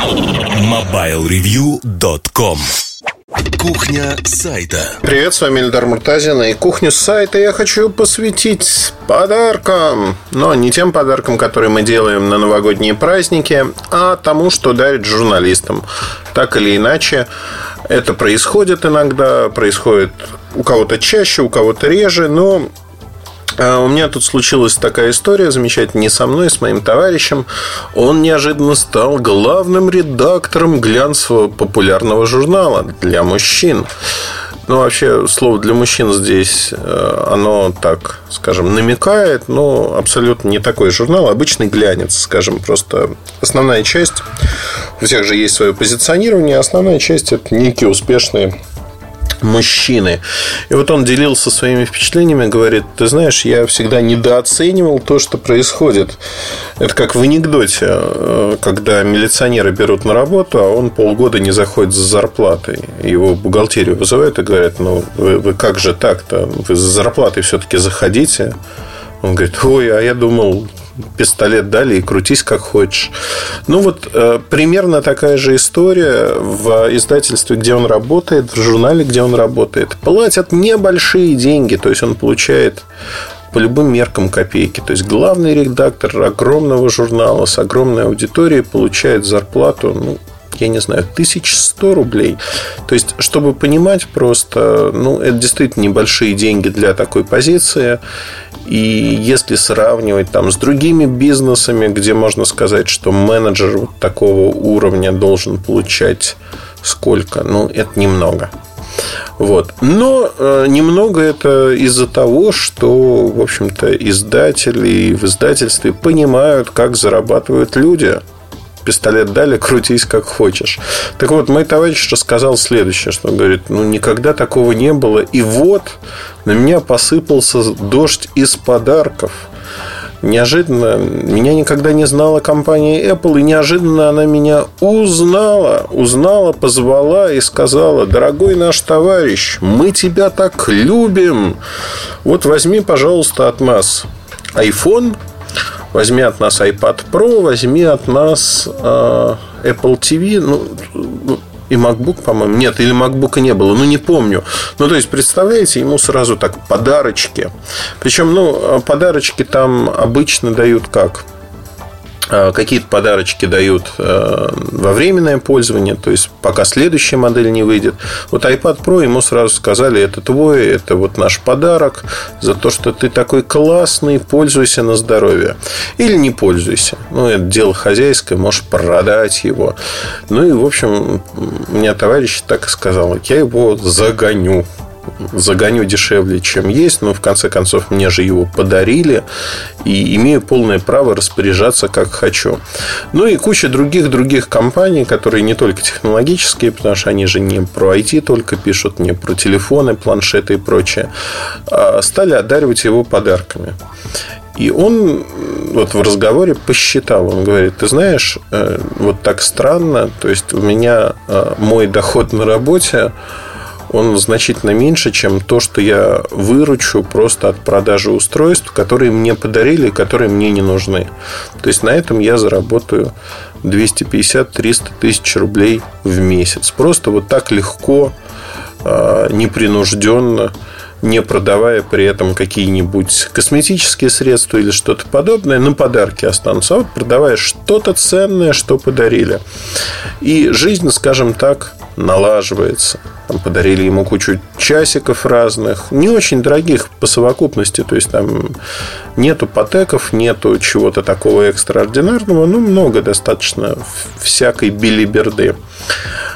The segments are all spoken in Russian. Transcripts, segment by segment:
MobileReview.com Кухня сайта. Привет, с вами Эльдар Муртазин. И кухню сайта я хочу посвятить подаркам. Но не тем подаркам, которые мы делаем на новогодние праздники, а тому, что дарит журналистам. Так или иначе, это происходит иногда, происходит у кого-то чаще, у кого-то реже, но у меня тут случилась такая история замечательная, не со мной, а с моим товарищем. Он неожиданно стал главным редактором глянцевого популярного журнала для мужчин. Ну, вообще, слово для мужчин здесь, э, оно так, скажем, намекает, но абсолютно не такой журнал, обычный глянец, скажем, просто основная часть, у всех же есть свое позиционирование, основная часть – это некие успешные мужчины. И вот он делился своими впечатлениями, говорит, ты знаешь, я всегда недооценивал то, что происходит. Это как в анекдоте, э, когда милиционеры берут на работу, а он полгода не заходит за зарплатой. Его бухгалтерию вызывают и говорят, ну, вы, вы как же так-то? Вы за зарплатой все-таки заходите. Он говорит, ой, а я думал, пистолет дали и крутись как хочешь. Ну вот э, примерно такая же история в издательстве, где он работает, в журнале, где он работает. Платят небольшие деньги, то есть он получает по любым меркам копейки. То есть главный редактор огромного журнала с огромной аудиторией получает зарплату, ну, я не знаю, 1100 рублей. То есть, чтобы понимать просто, ну, это действительно небольшие деньги для такой позиции. И если сравнивать там с другими бизнесами, где можно сказать, что менеджер вот такого уровня должен получать сколько, ну, это немного. Вот. Но э, немного это из-за того, что, в общем-то, издатели в издательстве понимают, как зарабатывают люди пистолет дали, крутись как хочешь. Так вот, мой товарищ рассказал следующее, что он говорит, ну, никогда такого не было. И вот на меня посыпался дождь из подарков. Неожиданно, меня никогда не знала компания Apple, и неожиданно она меня узнала, узнала, позвала и сказала, дорогой наш товарищ, мы тебя так любим. Вот возьми, пожалуйста, от нас iPhone возьми от нас iPad Pro, возьми от нас э, Apple TV, ну, и MacBook, по-моему, нет, или MacBook не было, ну, не помню. Ну, то есть, представляете, ему сразу так подарочки. Причем, ну, подарочки там обычно дают как? Э, какие-то подарочки дают э, во временное пользование, то есть пока следующая модель не выйдет. Вот iPad Pro ему сразу сказали, это твой, это вот наш подарок за то, что ты такой классный, пользуйся на здоровье. Или не пользуйся. Ну, это дело хозяйское, можешь продать его. Ну и, в общем, у меня товарищ так и сказал, я его загоню загоню дешевле, чем есть, но в конце концов мне же его подарили и имею полное право распоряжаться как хочу. Ну и куча других-других компаний, которые не только технологические, потому что они же не про IT только пишут, не про телефоны, планшеты и прочее, а стали одаривать его подарками. И он вот в разговоре посчитал, он говорит, ты знаешь, э, вот так странно, то есть у меня э, мой доход на работе он значительно меньше, чем то, что я выручу просто от продажи устройств, которые мне подарили, которые мне не нужны. То есть на этом я заработаю 250-300 тысяч рублей в месяц. Просто вот так легко, а, непринужденно не продавая при этом какие-нибудь косметические средства или что-то подобное, на подарки останутся. А вот продавая что-то ценное, что подарили. И жизнь, скажем так, налаживается. Там подарили ему кучу часиков разных, не очень дорогих по совокупности. То есть там нету патеков, нету чего-то такого экстраординарного, но много достаточно всякой билиберды.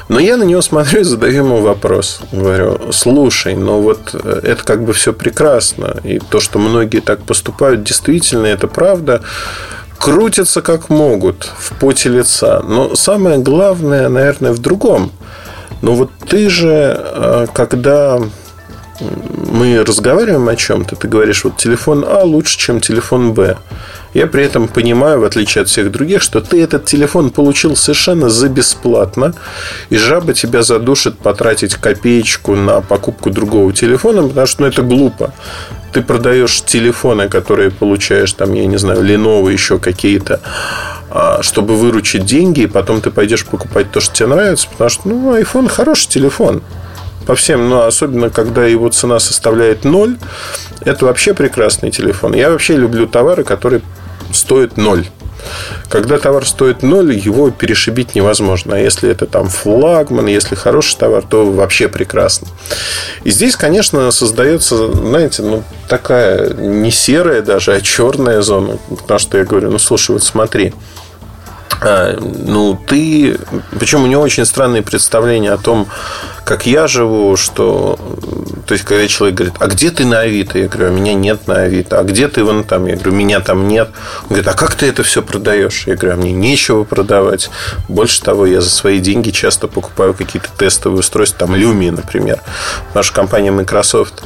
Но я на него смотрю и задаю ему вопрос. Говорю, слушай, ну вот э, это как бы все прекрасно. И то, что многие так поступают, действительно, это правда крутятся как могут в поте лица. Но самое главное, наверное, в другом – но вот ты же, э, когда мы разговариваем о чем-то, ты говоришь, вот телефон А лучше, чем телефон Б. Я при этом понимаю, в отличие от всех других, что ты этот телефон получил совершенно за бесплатно, и жаба тебя задушит потратить копеечку на покупку другого телефона, потому что ну, это глупо. Ты продаешь телефоны, которые получаешь, там, я не знаю, Lenovo, еще какие-то, а, чтобы выручить деньги, и потом ты пойдешь покупать то, что тебе нравится, потому что, ну, iPhone хороший телефон. По всем, но особенно когда его цена составляет ноль, это вообще прекрасный телефон. Я вообще люблю товары, которые стоят ноль. Когда товар стоит ноль, его перешибить невозможно. А если это там флагман, если хороший товар, то вообще прекрасно. И здесь, конечно, создается, знаете, ну, такая не серая даже, а черная зона. Потому что я говорю, ну, слушай, вот смотри, а, ну, ты... Причем у него очень странные представления о том, как я живу, что... То есть, когда человек говорит, а где ты на Авито? Я говорю, а меня нет на Авито. А где ты вон там? Я говорю, меня там нет. Он говорит, а как ты это все продаешь? Я говорю, а мне нечего продавать. Больше того, я за свои деньги часто покупаю какие-то тестовые устройства, там, Lumia, например. Наша компания Microsoft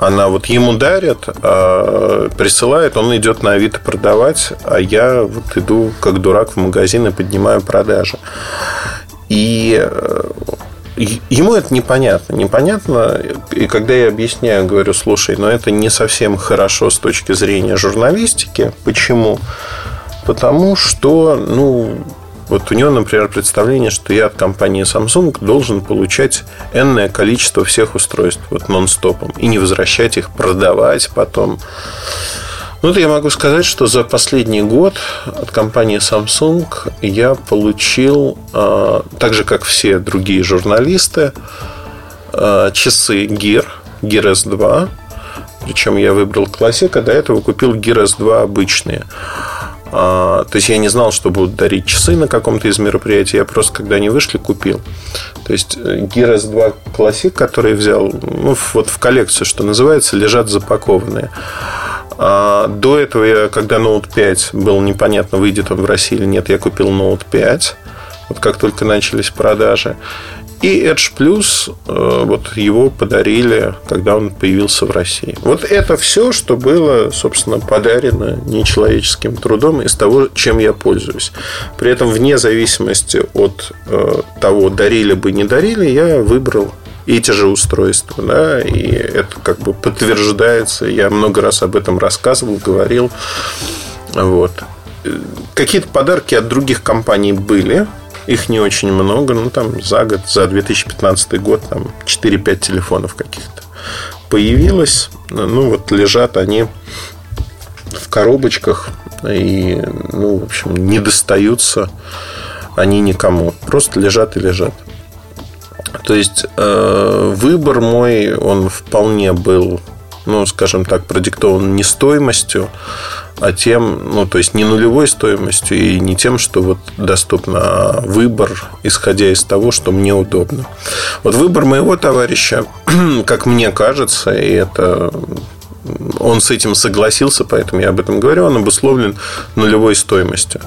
она вот ему дарят, а присылает, он идет на Авито продавать, а я вот иду как дурак в магазин и поднимаю продажи. И э, ему это непонятно. Непонятно, и когда я объясняю, говорю, слушай, но это не совсем хорошо с точки зрения журналистики. Почему? Потому что, ну, вот у него, например, представление, что я от компании Samsung должен получать энное количество всех устройств вот нон-стопом и не возвращать их, продавать потом. Ну, вот я могу сказать, что за последний год от компании Samsung я получил, а, так же как все другие журналисты, а, часы Gear, Gear S2. Причем я выбрал Classic, а до этого купил Gear S2 обычные. А, то есть я не знал, что будут дарить часы на каком-то из мероприятий. Я просто, когда они вышли, купил. То есть Gear S2 Classic, который взял, ну, вот в коллекцию, что называется, лежат запакованные. А до этого, я, когда Note 5 был непонятно, выйдет он в России или нет, я купил Note 5. Вот как только начались продажи. И Edge Plus, э, вот его подарили, когда он появился в России. Вот это все, что было, собственно, подарено нечеловеческим трудом из того, чем я пользуюсь. При этом, вне зависимости от э, того, дарили бы, не дарили, я выбрал эти же устройства. Да, и это как бы подтверждается. Я много раз об этом рассказывал, говорил. Вот. Какие-то подарки от других компаний были. Их не очень много, ну там за год, за 2015 год там 4-5 телефонов каких-то появилось. Ну вот лежат они в коробочках и, ну, в общем, не достаются они никому. Просто лежат и лежат. То есть э, выбор мой, он вполне был, ну, скажем так, продиктован не стоимостью, а тем, ну, то есть не нулевой стоимостью и не тем, что вот доступно, а выбор, исходя из того, что мне удобно. Вот выбор моего товарища, как мне кажется, и это он с этим согласился, поэтому я об этом говорю, он обусловлен нулевой стоимостью.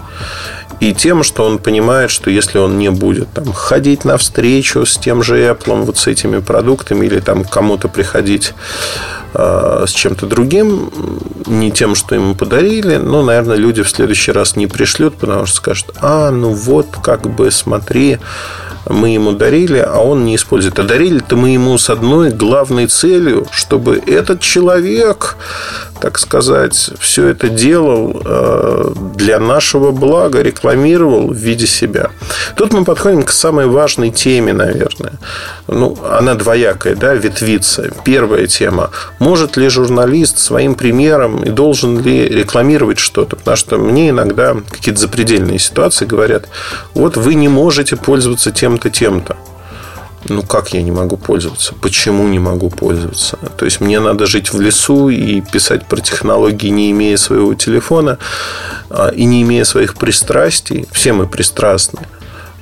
И тем, что он понимает, что если он не будет там, ходить навстречу с тем же Apple, вот с этими продуктами, или там кому-то приходить с чем-то другим, не тем, что ему подарили, ну, наверное, люди в следующий раз не пришлют, потому что скажут, а, ну вот, как бы, смотри, мы ему дарили, а он не использует. А дарили-то мы ему с одной главной целью, чтобы этот человек, так сказать, все это делал э, для нашего блага, рекламировал в виде себя. Тут мы подходим к самой важной теме, наверное. Ну, она двоякая, да, ветвится. Первая тема. Может ли журналист своим примером и должен ли рекламировать что-то? Потому что мне иногда какие-то запредельные ситуации говорят, вот вы не можете пользоваться тем тем-то, тем-то. Ну, как я не могу пользоваться? Почему не могу пользоваться? То есть, мне надо жить в лесу и писать про технологии, не имея своего телефона а, и не имея своих пристрастий. Все мы пристрастны.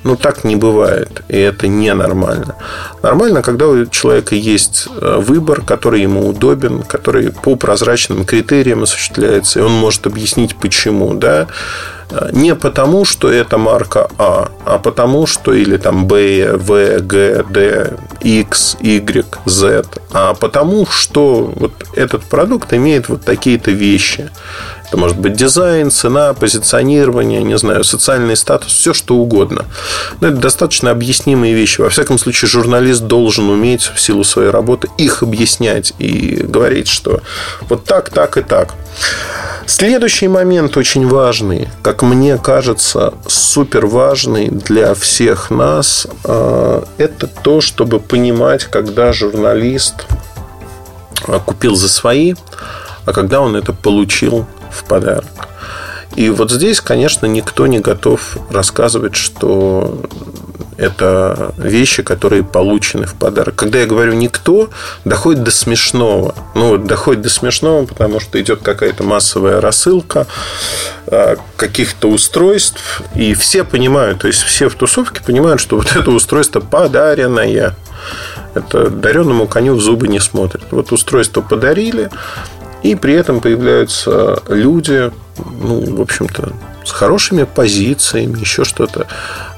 Ну, так не бывает, и это ненормально. Нормально, когда у человека есть э, выбор, который ему удобен, который по прозрачным критериям осуществляется, и он может объяснить, почему, да, не потому, что это марка А, а потому, что или там Б, В, Г, Д, X, Y, Z, а потому, что вот этот продукт имеет вот такие-то вещи. Это может быть дизайн, цена, позиционирование, не знаю, социальный статус, все что угодно. Но это достаточно объяснимые вещи. Во всяком случае, журналист должен уметь в силу своей работы их объяснять и говорить, что вот так, так и так. Следующий момент очень важный, как мне кажется, супер важный для всех нас, э, это то, чтобы понимать, когда журналист э, купил за свои, а когда он это получил в подарок. И вот здесь, конечно, никто не готов рассказывать, что это вещи, которые получены в подарок. Когда я говорю никто, доходит до смешного. Ну, вот доходит до смешного, потому что идет какая-то массовая рассылка а, каких-то устройств, и все понимают, то есть все в тусовке понимают, что вот это устройство подаренное. Это дареному коню в зубы не смотрит. Вот устройство подарили, и при этом появляются люди, ну, в общем-то, с хорошими позициями, еще что-то.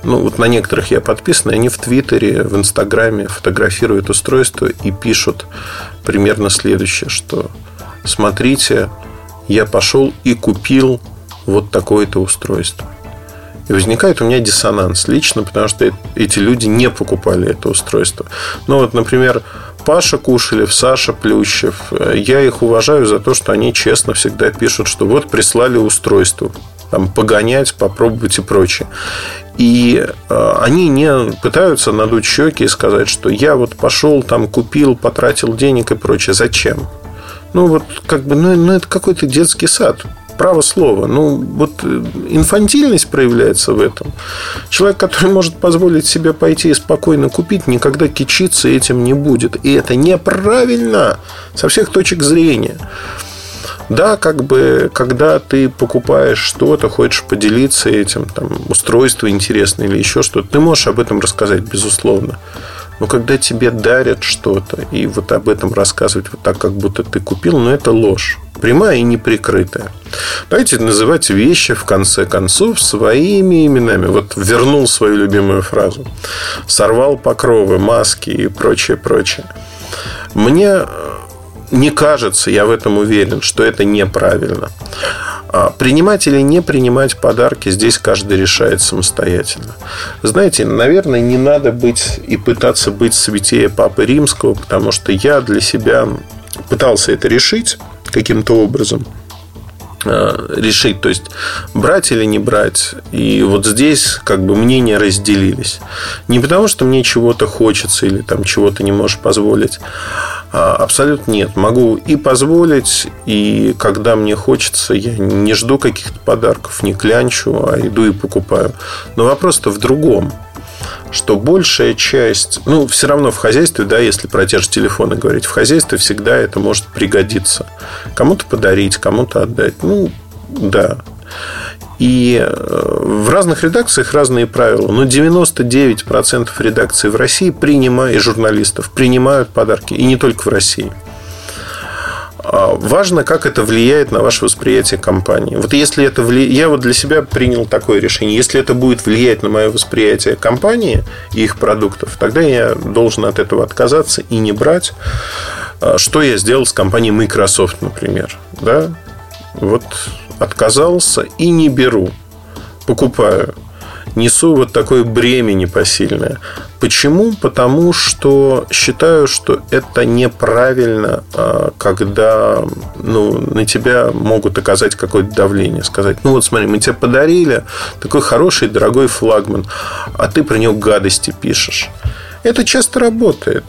Ну, вот на некоторых я подписан, они в Твиттере, в Инстаграме фотографируют устройство и пишут примерно следующее, что смотрите, я пошел и купил вот такое-то устройство. И возникает у меня диссонанс лично, потому что эти люди не покупали это устройство. Ну, вот, например, Паша Кушелев, Саша Плющев. Я их уважаю за то, что они честно всегда пишут, что вот прислали устройство. Там, погонять, попробовать и прочее. И э, они не пытаются надуть щеки и сказать, что я вот пошел, там купил, потратил денег и прочее. Зачем? Ну, вот как бы, ну, ну это какой-то детский сад право слова. Ну, вот э, инфантильность проявляется в этом. Человек, который может позволить себе пойти и спокойно купить, никогда кичиться этим не будет. И это неправильно со всех точек зрения. Да, как бы, когда ты покупаешь что-то, хочешь поделиться этим, там, устройство интересное или еще что-то, ты можешь об этом рассказать, безусловно. Но когда тебе дарят что-то, и вот об этом рассказывать вот так, как будто ты купил, ну, это ложь. Прямая и неприкрытая. Давайте называть вещи, в конце концов, своими именами. Вот вернул свою любимую фразу. Сорвал покровы, маски и прочее, прочее. Мне не кажется, я в этом уверен, что это неправильно. А принимать или не принимать подарки здесь каждый решает самостоятельно. Знаете, наверное, не надо быть и пытаться быть святее Папы Римского, потому что я для себя пытался это решить каким-то образом решить, то есть брать или не брать. И вот здесь как бы мнения разделились. Не потому, что мне чего-то хочется или там чего-то не можешь позволить, а, абсолютно нет. Могу и позволить, и когда мне хочется, я не жду каких-то подарков, не клянчу, а иду и покупаю. Но вопрос-то в другом что большая часть, ну, все равно в хозяйстве, да, если про те же телефоны говорить, в хозяйстве всегда это может пригодиться. Кому-то подарить, кому-то отдать. Ну, да. И э, в разных редакциях разные правила. Но 99% редакций в России принимают, и журналистов принимают подарки. И не только в России. А важно, как это влияет на ваше восприятие компании. Вот если это вли... Я вот для себя принял такое решение. Если это будет влиять на мое восприятие компании и их продуктов, тогда я должен от этого отказаться и не брать. А что я сделал с компанией Microsoft, например. Да? Вот отказался и не беру. Покупаю. Несу вот такое бремя непосильное. Почему? Потому что считаю, что это неправильно, а, когда ну, на тебя могут оказать какое-то давление. Сказать, ну вот смотри, мы тебе подарили такой хороший, дорогой флагман, а ты про него гадости пишешь. Это часто работает.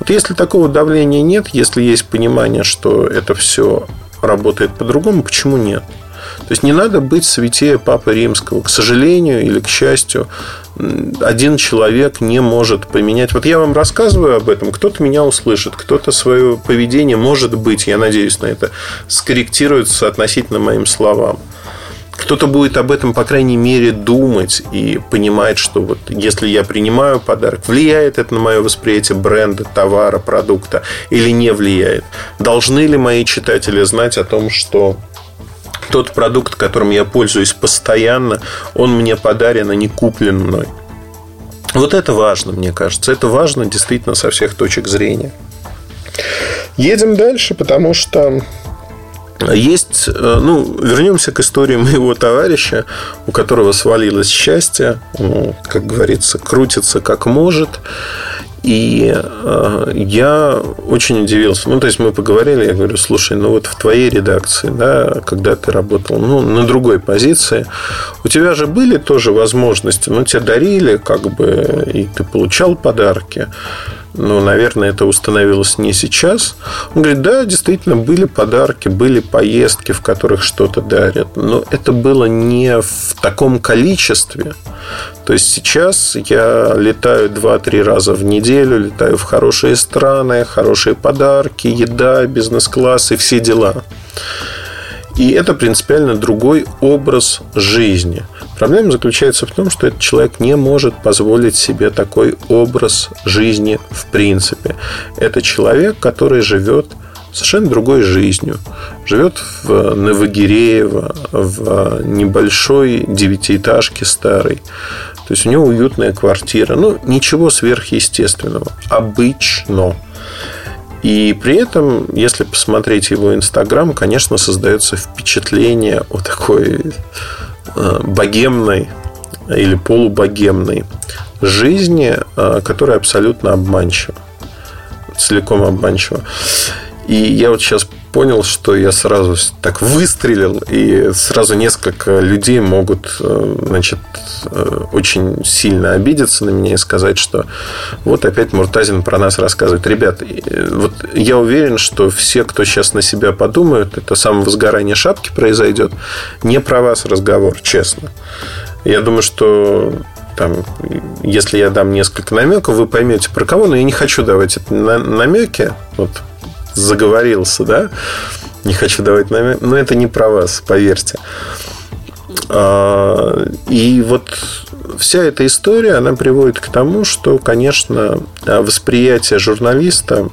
Вот если такого давления нет, если есть понимание, что это все работает по-другому, почему нет? То есть не надо быть святее Папы Римского. К сожалению или к счастью, один человек не может поменять. Вот я вам рассказываю об этом, кто-то меня услышит, кто-то свое поведение, может быть, я надеюсь на это, скорректирует относительно моим словам. Кто-то будет об этом, по крайней мере, думать и понимать, что вот если я принимаю подарок, влияет это на мое восприятие бренда, товара, продукта или не влияет. Должны ли мои читатели знать о том, что тот продукт, которым я пользуюсь постоянно, он мне подарен, а не куплен мной. Вот это важно, мне кажется. Это важно действительно со всех точек зрения. Едем дальше, потому что есть, э, ну, вернемся к истории моего товарища, у которого свалилось счастье, ну, как говорится, крутится как может. И э, я очень удивился. Ну, то есть мы поговорили, я говорю, слушай, ну вот в твоей редакции, да, когда ты работал, ну, на другой позиции, у тебя же были тоже возможности, ну, тебе дарили, как бы, и ты получал подарки ну, наверное, это установилось не сейчас. Он говорит, да, действительно, были подарки, были поездки, в которых что-то дарят, но это было не в таком количестве. То есть сейчас я летаю 2-3 раза в неделю, летаю в хорошие страны, хорошие подарки, еда, бизнес-класс и все дела. И это принципиально другой образ жизни. Проблема заключается в том, что этот человек не может позволить себе такой образ жизни в принципе. Это человек, который живет совершенно другой жизнью. Живет в Новогиреево, в небольшой девятиэтажке старой. То есть у него уютная квартира. Ну, ничего сверхъестественного. Обычно. И при этом, если посмотреть его Инстаграм, конечно, создается впечатление о такой э, богемной или полубогемной жизни, э, которая абсолютно обманчива. Целиком обманчива. И я вот сейчас понял, что я сразу так выстрелил, и сразу несколько людей могут, э, значит, э, очень сильно обидеться на меня и сказать, что вот опять Муртазин про нас рассказывает. Ребят, вот я уверен, что все, кто сейчас на себя подумают, это самовозгорание шапки произойдет. Не про вас разговор, честно. Я думаю, что там, если я дам несколько намеков, вы поймете про кого, но я не хочу давать это намеки. Вот заговорился, да? Не хочу давать намек, но это не про вас, поверьте. А, и вот вся эта история, она приводит к тому, что, конечно, восприятие журналиста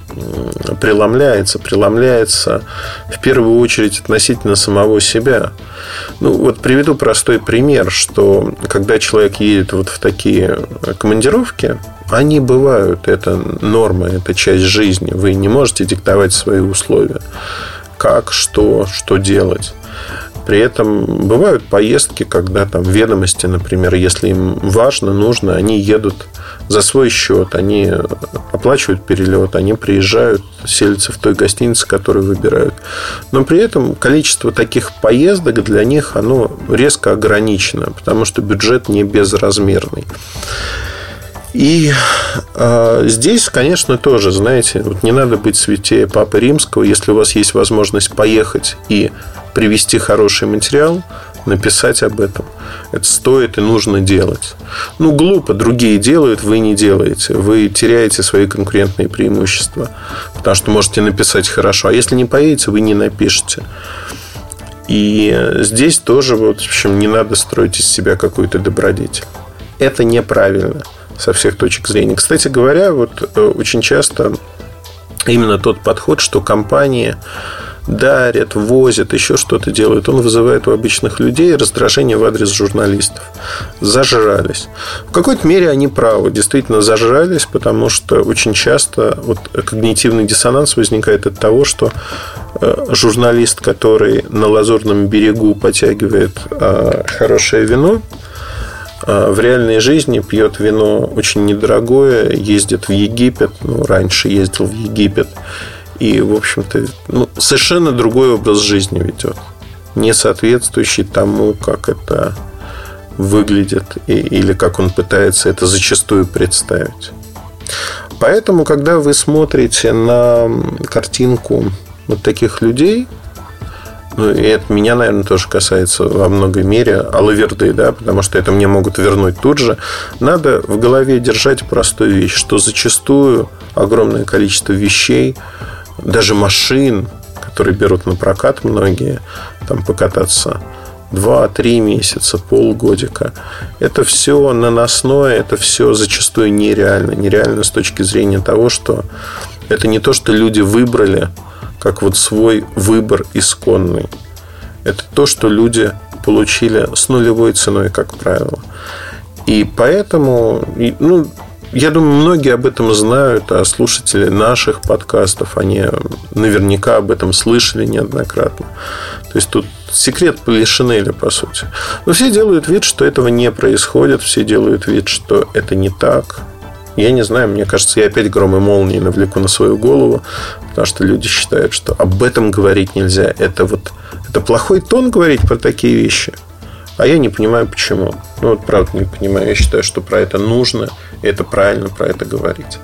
преломляется, преломляется в первую очередь относительно самого себя. Ну, вот приведу простой пример, что когда человек едет вот в такие командировки, они бывают, это норма, это часть жизни. Вы не можете диктовать свои условия. Как, что, что делать. При этом бывают поездки, когда там ведомости, например, если им важно, нужно, они едут за свой счет, они оплачивают перелет, они приезжают, селятся в той гостинице, которую выбирают. Но при этом количество таких поездок для них оно резко ограничено, потому что бюджет не безразмерный. И э, здесь, конечно, тоже, знаете, вот не надо быть святее Папы Римского, если у вас есть возможность поехать и привести хороший материал, написать об этом. Это стоит и нужно делать. Ну, глупо, другие делают, вы не делаете. Вы теряете свои конкурентные преимущества. Потому что можете написать хорошо. А если не поедете, вы не напишете. И здесь тоже, вот, в общем, не надо строить из себя какую-то добродетель. Это неправильно со всех точек зрения. Кстати говоря, вот э, очень часто именно тот подход, что компании дарят, возят, еще что-то делают, он вызывает у обычных людей раздражение в адрес журналистов. Зажрались. В какой-то мере они правы, действительно зажрались, потому что очень часто вот когнитивный диссонанс возникает от того, что э, журналист, который на лазурном берегу потягивает э, хорошее вино, а, в реальной жизни пьет вино очень недорогое, ездит в Египет, ну, раньше ездил в Египет, и, в общем-то, ну, совершенно другой образ жизни ведет, не соответствующий тому, как это выглядит или как он пытается это зачастую представить. Поэтому, когда вы смотрите на картинку вот таких людей – ну, и это меня, наверное, тоже касается во многой мере алаверды, да, потому что это мне могут вернуть тут же. Надо в голове держать простую вещь, что зачастую огромное количество вещей, даже машин, которые берут на прокат многие, там покататься два-три месяца, полгодика. Это все наносное, это все зачастую нереально. Нереально с точки зрения того, что это не то, что люди выбрали – как вот свой выбор исконный. Это то, что люди получили с нулевой ценой, как правило. И поэтому, ну, я думаю, многие об этом знают, а слушатели наших подкастов, они наверняка об этом слышали неоднократно. То есть тут секрет Полишинеля, по сути. Но все делают вид, что этого не происходит, все делают вид, что это не так. Я не знаю, мне кажется, я опять гром и молнии навлеку на свою голову, потому что люди считают, что об этом говорить нельзя. Это вот это плохой тон говорить про такие вещи. А я не понимаю, почему. Ну, вот правда не понимаю. Я считаю, что про это нужно, и это правильно про это говорить.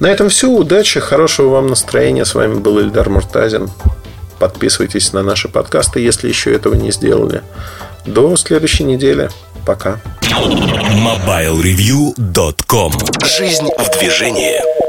На этом все. Удачи, хорошего вам настроения. С вами был Ильдар Муртазин. Подписывайтесь на наши подкасты, если еще этого не сделали. До следующей недели. Пока. MobileReview.com Жизнь в движении.